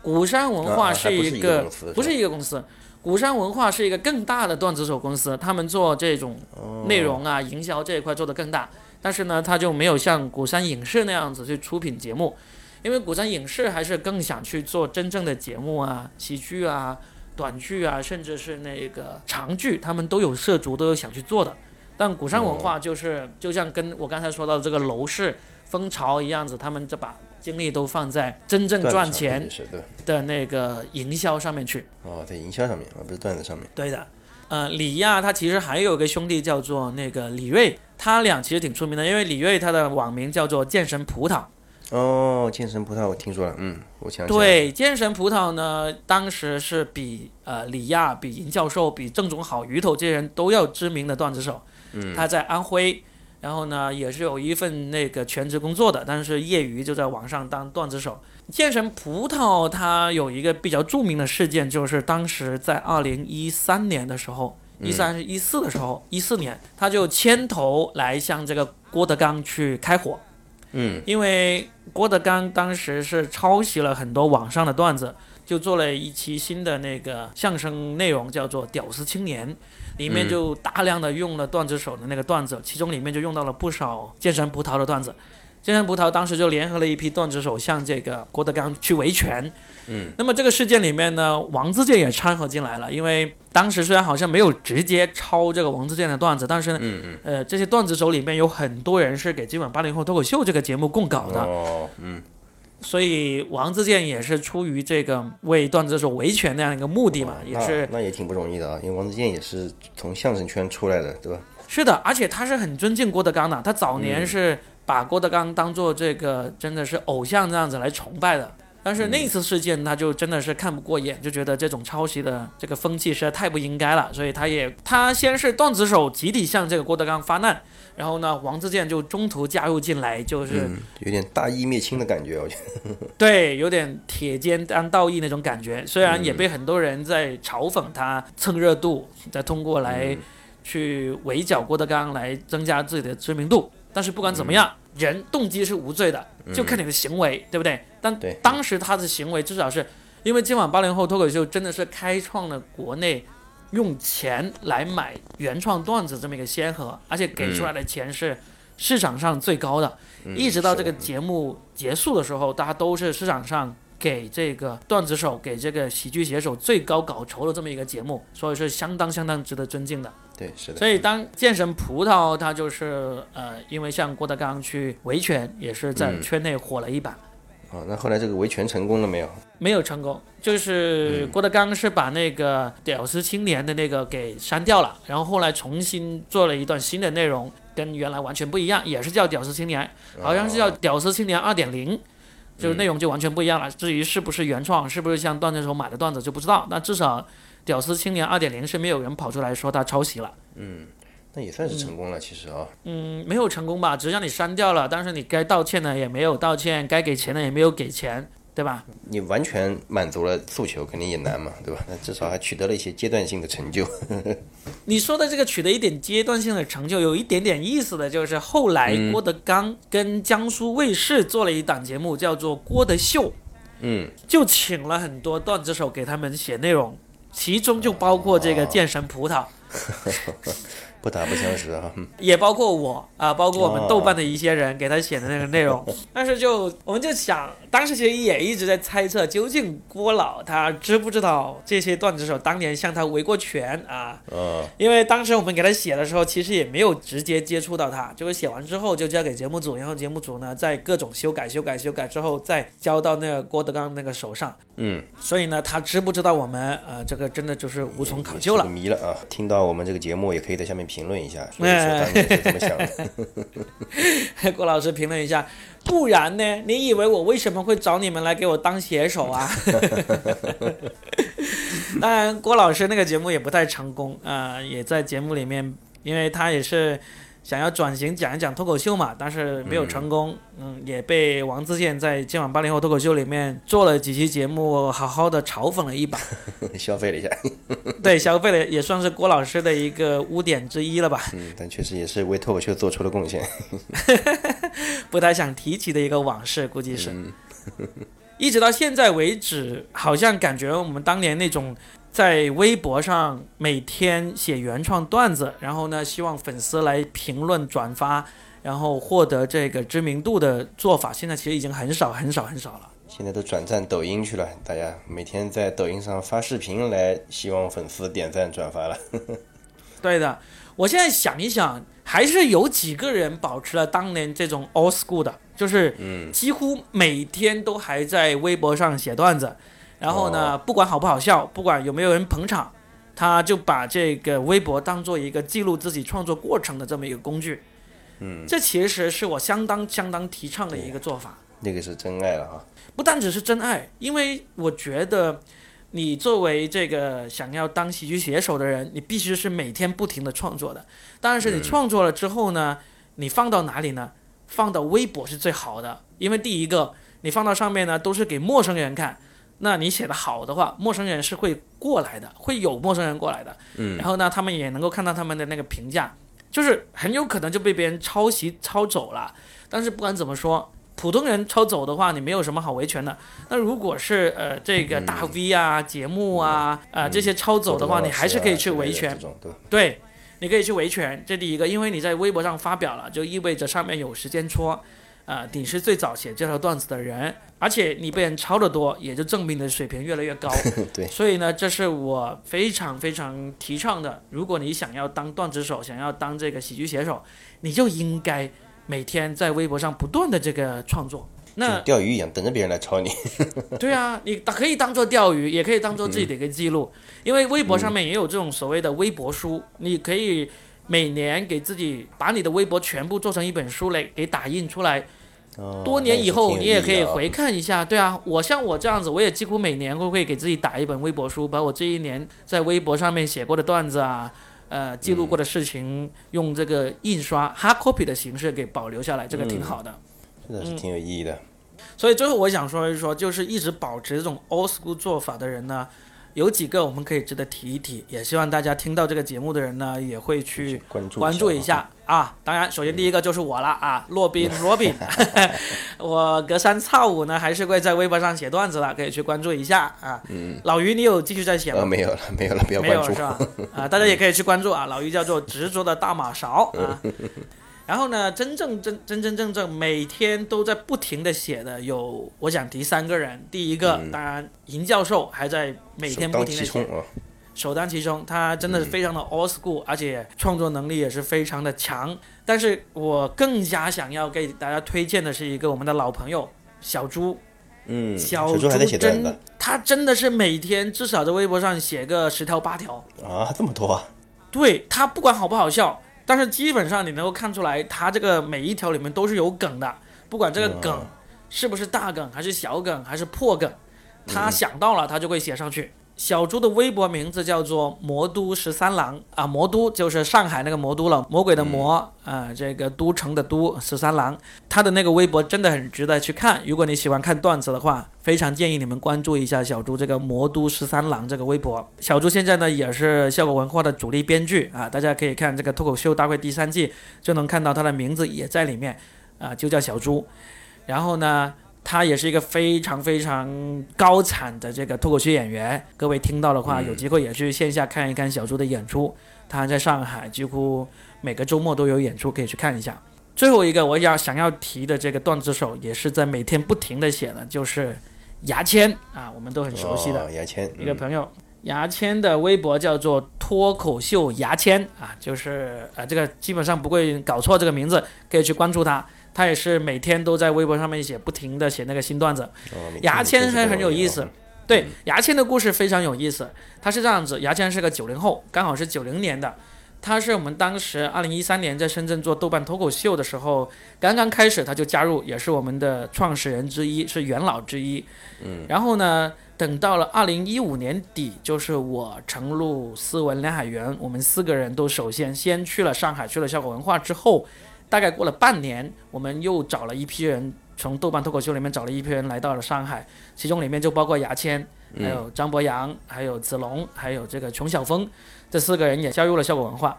Speaker 1: 鼓山文化
Speaker 2: 是
Speaker 1: 一
Speaker 2: 个
Speaker 1: 不是一个公司，鼓山文化是一个更大的段子手公司，他们做这种内容啊、营销这一块做得更大。但是呢，他就没有像鼓山影视那样子去出品节目，因为鼓山影视还是更想去做真正的节目啊、喜剧啊。短剧啊，甚至是那个长剧，他们都有涉足，都有想去做的。但鼓山文化就是，就像跟我刚才说到的这个楼市风潮一样子，他们这把精力都放在真正赚钱的那个营销上面去。
Speaker 2: 哦，在营销上面，而不是段子上面。
Speaker 1: 对的。呃，李亚他其实还有一个兄弟叫做那个李锐，他俩其实挺出名的，因为李锐他的网名叫做健身葡萄。
Speaker 2: 哦，健身葡萄我听说了，嗯，我想
Speaker 1: 对健身葡萄呢，当时是比呃李亚、比尹教授、比郑总好、鱼头这些人都要知名的段子手。
Speaker 2: 嗯，
Speaker 1: 他在安徽，然后呢也是有一份那个全职工作的，但是业余就在网上当段子手。健身葡萄他有一个比较著名的事件，就是当时在二零一三年的时候，一三是一四的时候，一四年他就牵头来向这个郭德纲去开火。
Speaker 2: 嗯，
Speaker 1: 因为郭德纲当时是抄袭了很多网上的段子，就做了一期新的那个相声内容，叫做《屌丝青年》，里面就大量的用了段子手的那个段子，其中里面就用到了不少健身葡萄的段子。健身葡萄当时就联合了一批段子手向这个郭德纲去维权。
Speaker 2: 嗯，
Speaker 1: 那么这个事件里面呢，王自健也掺和进来了，因为当时虽然好像没有直接抄这个王自健的段子，但是呢，
Speaker 2: 嗯嗯，
Speaker 1: 呃，这些段子手里面有很多人是给今晚八零后脱口秀这个节目供稿的，
Speaker 2: 哦，嗯，
Speaker 1: 所以王自健也是出于这个为段子手维权那样一个目的嘛，也是
Speaker 2: 那也挺不容易的啊，因为王自健也是从相声圈出来的，对吧？
Speaker 1: 是的，而且他是很尊敬郭德纲的，他早年是把郭德纲当做这个真的是偶像这样子来崇拜的。但是那次事件，他就真的是看不过眼，就觉得这种抄袭的这个风气实在太不应该了，所以他也他先是段子手集体向这个郭德纲发难，然后呢，王自健就中途加入进来，就是
Speaker 2: 有点大义灭亲的感觉，我觉得。
Speaker 1: 对，有点铁肩担道义那种感觉，虽然也被很多人在嘲讽他蹭热度，再通过来去围剿郭德纲来增加自己的知名度。但是不管怎么样，人动机是无罪的，就看你的行为，对不对？但当时他的行为至少是，因为今晚八零后脱口秀真的是开创了国内用钱来买原创段子这么一个先河，而且给出来的钱是市场上最高的。一直到这个节目结束的时候，大家都是市场上给这个段子手、给这个喜剧写手最高稿酬的这么一个节目，所以是相当相当值得尊敬的。
Speaker 2: 对，是的。
Speaker 1: 所以当健身葡萄，他就是呃，因为向郭德纲去维权，也是在圈内火了一把。
Speaker 2: 哦，那后来这个维权成功了没有？
Speaker 1: 没有成功，就是郭德纲是把那个“屌丝青年”的那个给删掉了，然后后来重新做了一段新的内容，跟原来完全不一样，也是叫“屌丝青年”，好像是叫“屌丝青年二点零”，就是内容就完全不一样了。至于是不是原创，是不是像段子手买的段子就不知道，那至少。屌丝青年二点零是没有人跑出来说他抄袭了，
Speaker 2: 嗯，那也算是成功了，其实啊，
Speaker 1: 嗯，没有成功吧，只是让你删掉了，但是你该道歉的也没有道歉，该给钱的也没有给钱，对吧？
Speaker 2: 你完全满足了诉求，肯定也难嘛，对吧？那至少还取得了一些阶段性的成就。
Speaker 1: 你说的这个取得一点阶段性的成就，有一点点意思的就是后来郭德纲跟江苏卫视做了一档节目，叫做《郭德秀》，
Speaker 2: 嗯，
Speaker 1: 就请了很多段子手给他们写内容。其中就包括这个健身葡萄。
Speaker 2: 不打不相识啊，
Speaker 1: 也包括我啊，包括我们豆瓣的一些人给他写的那个内容，但是就我们就想，当时其实也一直在猜测，究竟郭老他知不知道这些段子手当年向他维过权啊？因为当时我们给他写的时候，其实也没有直接接触到他，就是写完之后就交给节目组，然后节目组呢在各种修改、修改、修改之后再交到那个郭德纲那个手上。
Speaker 2: 嗯，
Speaker 1: 所以呢，他知不知道我们呃，这个真的就是无从考究了。
Speaker 2: 迷了啊！听到我们这个节目也可以在下面。评论一下，说说当年是怎么想的。
Speaker 1: 郭老师评论一下，不然呢？你以为我为什么会找你们来给我当写手啊？当然，郭老师那个节目也不太成功啊、也在节目里面，因为他也是想要转型讲一讲脱口秀嘛，但是没有成功，嗯也被王自健在今晚八零后脱口秀里面做了几期节目，好好的嘲讽了一把，
Speaker 2: 消费了一下，
Speaker 1: 对，消费了也算是郭老师的一个污点之一了吧，
Speaker 2: 嗯，但确实也是为脱口秀做出了贡献。
Speaker 1: 不太想提起的一个往事，估计是。一直到现在为止，好像感觉我们当年那种在微博上每天写原创段子，然后呢，希望粉丝来评论、转发，然后获得这个知名度的做法，现在其实已经很少、很少、很少了。
Speaker 2: 现在都转战抖音去了，大家每天在抖音上发视频来，希望粉丝点赞转发了。
Speaker 1: 对的，我现在想一想，还是有几个人保持了当年这种 old school 的，就是几乎每天都还在微博上写段子，然后呢，不管好不好笑，不管有没有人捧场，他就把这个微博当做一个记录自己创作过程的这么一个工具。嗯，这其实是我相当相当提倡的一个做法。
Speaker 2: 那个是真爱了啊！
Speaker 1: 不单只是真爱，因为我觉得你作为这个想要当喜剧写手的人，你必须是每天不停的创作的。当然是你创作了之后呢，你放到哪里呢？放到微博是最好的，因为第一个，你放到上面呢都是给陌生人看，那你写的好的话，陌生人是会过来的，会有陌生人过来的。嗯。然后呢，他们也能够看到他们的那个评价，就是很有可能就被别人抄袭抄走了。但是不管怎么说。普通人抄走的话，你没有什么好维权的。那如果是呃这个大 V 啊、节目啊、啊这些抄走的话，你还是可以去维权。对，你可以去维权。这第一个，因为你在微博上发表了，就意味着上面有时间戳，啊，你是最早写这条段子的人，而且你被人抄的多，也就证明你的水平越来越高。
Speaker 2: 对。
Speaker 1: 所以呢，这是我非常非常提倡的。如果你想要当段子手，想要当这个喜剧写手，你就应该。每天在微博上不断的这个创作，那
Speaker 2: 钓鱼一样，等着别人来抄你。
Speaker 1: 对啊，你可以当做钓鱼，也可以当做自己的一个记录，因为微博上面也有这种所谓的微博书，你可以每年给自己把你的微博全部做成一本书来给打印出来，多年以后你也可以回看一下。对啊，我像我这样子，我也几乎每年会会给自己打一本微博书，把我这一年在微博上面写过的段子啊。呃，记录过的事情用这个印刷 hard copy 的形式给保留下来，这个挺好的，
Speaker 2: 真的是挺有意义的。
Speaker 1: 所以最后我想说一说，就是一直保持这种 old school 做法的人呢。有几个我们可以值得提一提，也希望大家听到这个节目的人呢，也会去关注一下啊。当然，首先第一个就是我了啊，洛宾 罗宾，我隔三差五呢还是会在微博上写段子的，可以去关注一下啊。老于，你有继续在写吗？
Speaker 2: 没有了，没有了，不要关注
Speaker 1: 是吧？啊，大家也可以去关注啊。老于叫做执着的大马勺啊。然后呢，真正真真真正正每天都在不停的写的有，我想提三个人。第一个，当然银教授还在每天不停的写，首当其冲，他真的是非常的 old school，而且创作能力也是非常的强。但是我更加想要给大家推荐的是一个我们的老朋友小猪，
Speaker 2: 嗯，
Speaker 1: 小
Speaker 2: 猪
Speaker 1: 真，他真的是每天至少在微博上写个十条八条
Speaker 2: 啊，这么多啊？
Speaker 1: 对他不管好不好笑。但是基本上你能够看出来，他这个每一条里面都是有梗的，不管这个梗是不是大梗，还是小梗，还是破梗，他想到了他就会写上去。小猪的微博名字叫做魔都十三郎啊，魔都就是上海那个魔都了，魔鬼的魔啊，这个都城的都十三郎，他的那个微博真的很值得去看。如果你喜欢看段子的话，非常建议你们关注一下小猪这个魔都十三郎这个微博。小猪现在呢也是效果文化的主力编剧啊，大家可以看这个脱口秀大会第三季就能看到他的名字也在里面啊，就叫小猪。然后呢？他也是一个非常非常高产的这个脱口秀演员，各位听到的话，有机会也去线下看一看小猪的演出。他在上海几乎每个周末都有演出，可以去看一下。最后一个我要想要提的这个段子手，也是在每天不停的写的，就是牙签啊，我们都很熟悉的
Speaker 2: 牙签
Speaker 1: 一个朋友。牙签的微博叫做脱口秀牙签啊，就是呃这个基本上不会搞错这个名字，可以去关注他。他也是每天都在微博上面写，不停的写那个新段子。牙签还很有意思，对牙签的故事非常有意思。他是这样子，牙签是个九零后，刚好是九零年的。他是我们当时二零一三年在深圳做豆瓣脱口秀的时候，刚刚开始他就加入，也是我们的创始人之一，是元老之一。嗯。然后呢，等到了二零一五年底，就是我、程璐、思文、梁海源，我们四个人都首先先去了上海，去了效果文化之后，大概过了半年，我们又找了一批人，从豆瓣脱口秀里面找了一批人来到了上海，其中里面就包括牙签，还有张博洋，还有子龙，还有这个琼晓峰，这四个人也加入了效果文化。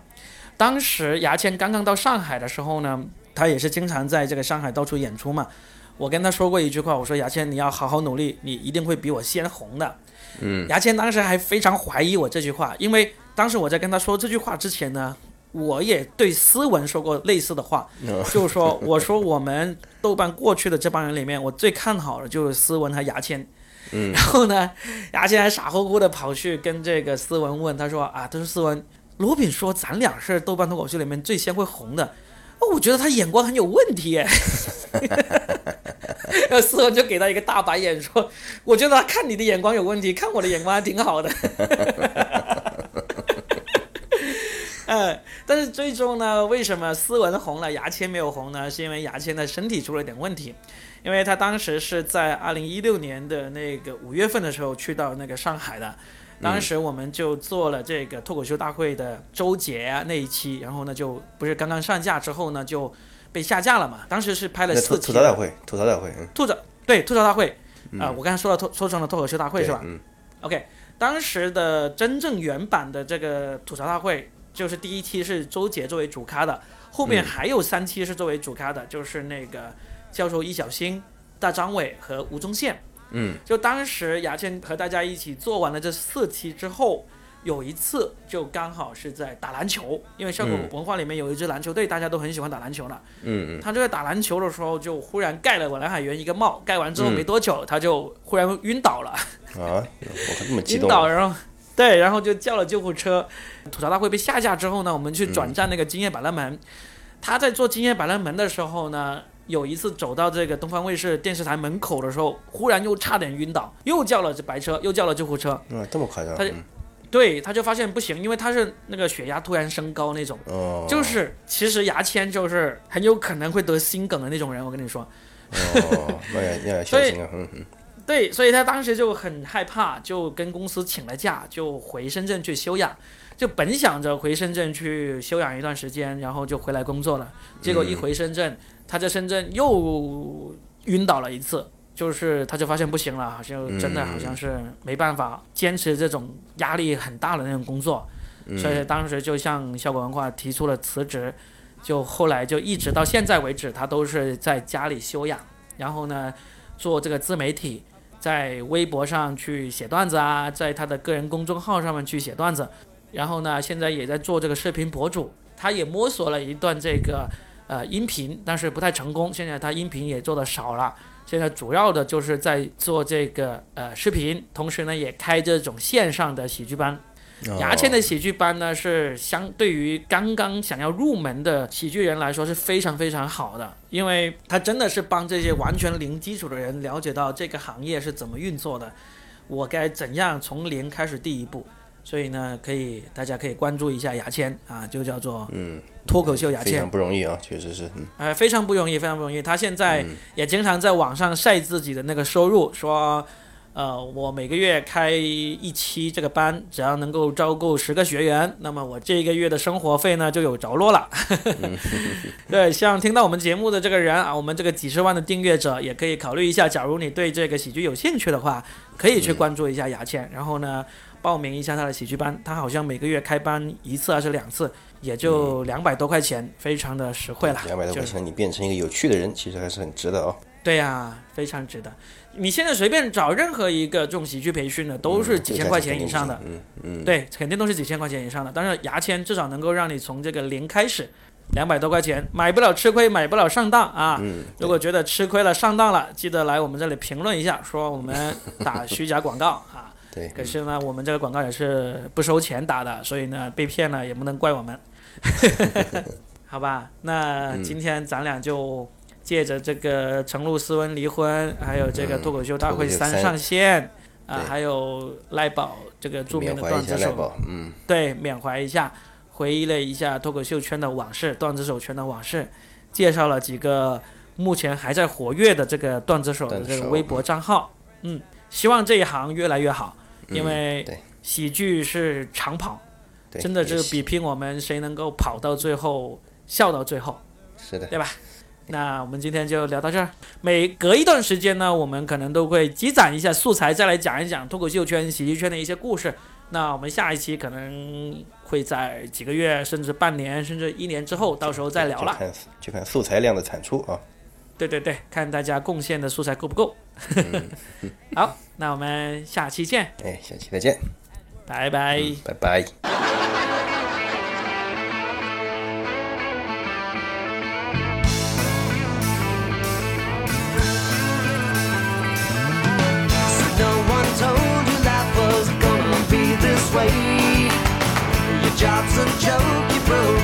Speaker 1: 当时牙签刚刚到上海的时候呢，他也是经常在这个上海到处演出嘛。我跟他说过一句话，我说牙签你要好好努力，你一定会比我先红的。
Speaker 2: 嗯，
Speaker 1: 牙签当时还非常怀疑我这句话，因为当时我在跟他说这句话之前呢，我也对思文说过类似的话，就是说我说我们豆瓣过去的这帮人里面，我最看好的就是思文和牙签。
Speaker 2: 嗯，
Speaker 1: 然后呢，牙签还傻乎乎的跑去跟这个思文问，他说啊，他说思文，罗炳说咱俩是豆瓣脱口秀里面最先会红的，哦，我觉得他眼光很有问题耶。然后思文就给他一个大白眼，说：“我觉得他看你的眼光有问题，看我的眼光还挺好的。”嗯，但是最终呢，为什么斯文红了，牙签没有红呢？是因为牙签的身体出了点问题，因为他当时是在二零一六年的那个五月份的时候去到那个上海的，当时我们就做了这个脱口秀大会的周杰啊那一期，然后呢就不是刚刚上架之后呢就被下架了嘛，当时是拍了四期。
Speaker 2: 吐槽大会，吐槽大会，嗯，
Speaker 1: 吐槽对吐槽大会。啊、我刚才说了脱说成了脱口秀大会是吧？
Speaker 2: 嗯。
Speaker 1: OK，当时的真正原版的这个吐槽大会，就是第一期是周杰作为主咖的，后面
Speaker 2: 嗯
Speaker 1: 还有三期是作为主咖的，就是那个教授易小星、大张伟和吴宗宪。
Speaker 2: 嗯，
Speaker 1: 就当时牙签和大家一起做完了这四期之后，有一次就刚好是在打篮球，因为效果
Speaker 2: 嗯
Speaker 1: 文化里面有一支篮球队，大家都很喜欢打篮球呢。
Speaker 2: 嗯嗯，
Speaker 1: 他就在打篮球的时候，就忽然盖了我蓝海源一个帽，盖完之后
Speaker 2: 嗯
Speaker 1: 没多久，他就忽然晕倒了。
Speaker 2: 啊，我这么激
Speaker 1: 晕倒，然后对，然后就叫了救护车。吐槽大会被下架之后呢，我们去转战那个今夜百乐门。他在做今夜百乐门的时候呢，有一次走到这个东方卫视电视台门口的时候，忽然又差点晕倒，又叫了这白车，又叫了救护车。
Speaker 2: 嗯，这么夸张，
Speaker 1: 他就
Speaker 2: 嗯
Speaker 1: 对，他就发现不行，因为他是那个血压突然升高那种。
Speaker 2: 哦，
Speaker 1: 就是，其实牙签就是很有可能会得心梗的那种人，我跟你说。
Speaker 2: 哦，那也小心啊，嗯嗯，
Speaker 1: 对，所以他当时就很害怕，就跟公司请了假，就回深圳去休养。就本想着回深圳去休养一段时间，然后就回来工作了。结果一回深圳，他在深圳又晕倒了一次，就是他就发现不行了，好像真的好像是没办法坚持这种压力很大的那种工作，所以当时就向效果文化提出了辞职。就后来就一直到现在为止，他都是在家里休养，然后呢做这个自媒体。在微博上去写段子啊，在他的个人公众号上面去写段子，然后呢，现在也在做这个视频博主，他也摸索了一段这个呃音频，但是不太成功，现在他音频也做的少了，现在主要的就是在做这个呃视频，同时呢也开这种线上的喜剧班。牙签的喜剧班呢，是相对于刚刚想要入门的喜剧人来说是非常非常好的，因为他真的是帮这些完全零基础的人了解到这个行业是怎么运作的，我该怎样从零开始第一步。所以呢，可以大家可以关注一下牙签啊，就叫做
Speaker 2: 嗯，
Speaker 1: 脱口秀牙签
Speaker 2: 非常，不容易啊，确实是，嗯
Speaker 1: 呃，非常不容易，非常不容易。他现在也经常在网上晒自己的那个收入，说，呃，我每个月开一期这个班，只要能够招够十个学员，那么我这一个月的生活费呢就有着落了。对，像听到我们节目的这个人啊，我们这个几十万的订阅者，也可以考虑一下，假如你对这个喜剧有兴趣的话，可以去关注一下牙签，然后呢。报名一下他的喜剧班，他好像每个月开班一次还是两次，也就两百多块钱，非常的实惠了。
Speaker 2: 两百多块钱，你变成一个有趣的人，其实还是很值得哦。
Speaker 1: 对呀、非常值得。你现在随便找任何一个这种喜剧培训的，都是几千块钱以上的，
Speaker 2: 嗯嗯，
Speaker 1: 对，肯定都是几千块钱以上的。但是牙签至少能够让你从这个零开始，两百多块钱买不了吃亏，买不了上当啊。
Speaker 2: 嗯，
Speaker 1: 如果觉得吃亏了、上当了，记得来我们这里评论一下，说我们 打虚假广告啊。
Speaker 2: 对，
Speaker 1: 可是呢，我们这个广告也是不收钱打的，所以呢，被骗了也不能怪我们，好吧？那
Speaker 2: 嗯
Speaker 1: 今天咱俩就借着这个程璐斯文离婚，还有这个
Speaker 2: 嗯
Speaker 1: 脱口秀大会
Speaker 2: 三
Speaker 1: 三上线啊，
Speaker 2: 对
Speaker 1: 还有赖宝这个著名的段子手，
Speaker 2: 嗯，
Speaker 1: 对，缅怀一下，回忆了一下脱口秀圈的往事，段子手圈的往事，介绍了几个目前还在活跃的这个段子手的这个微博账号。嗯，希望这一行越来越好，因
Speaker 2: 嗯
Speaker 1: 为喜剧是长跑，
Speaker 2: 对，
Speaker 1: 真的
Speaker 2: 就
Speaker 1: 是比拼我们谁能够跑到最后，笑到最后。
Speaker 2: 是的，
Speaker 1: 对吧？那我们今天就聊到这儿。每隔一段时间呢，我们可能都会积攒一下素材，再来讲一讲脱口秀圈、喜剧圈的一些故事。那我们下一期可能会在几个月，甚至半年，甚至一年之后，到时候再聊了。
Speaker 2: 就看就看素材量的产出啊。
Speaker 1: 对对对，看大家贡献的素材够不够。好，那我们下期见，
Speaker 2: 哎，下期再见，
Speaker 1: 拜拜。
Speaker 2: 拜拜。
Speaker 3: Job's a joke you broke.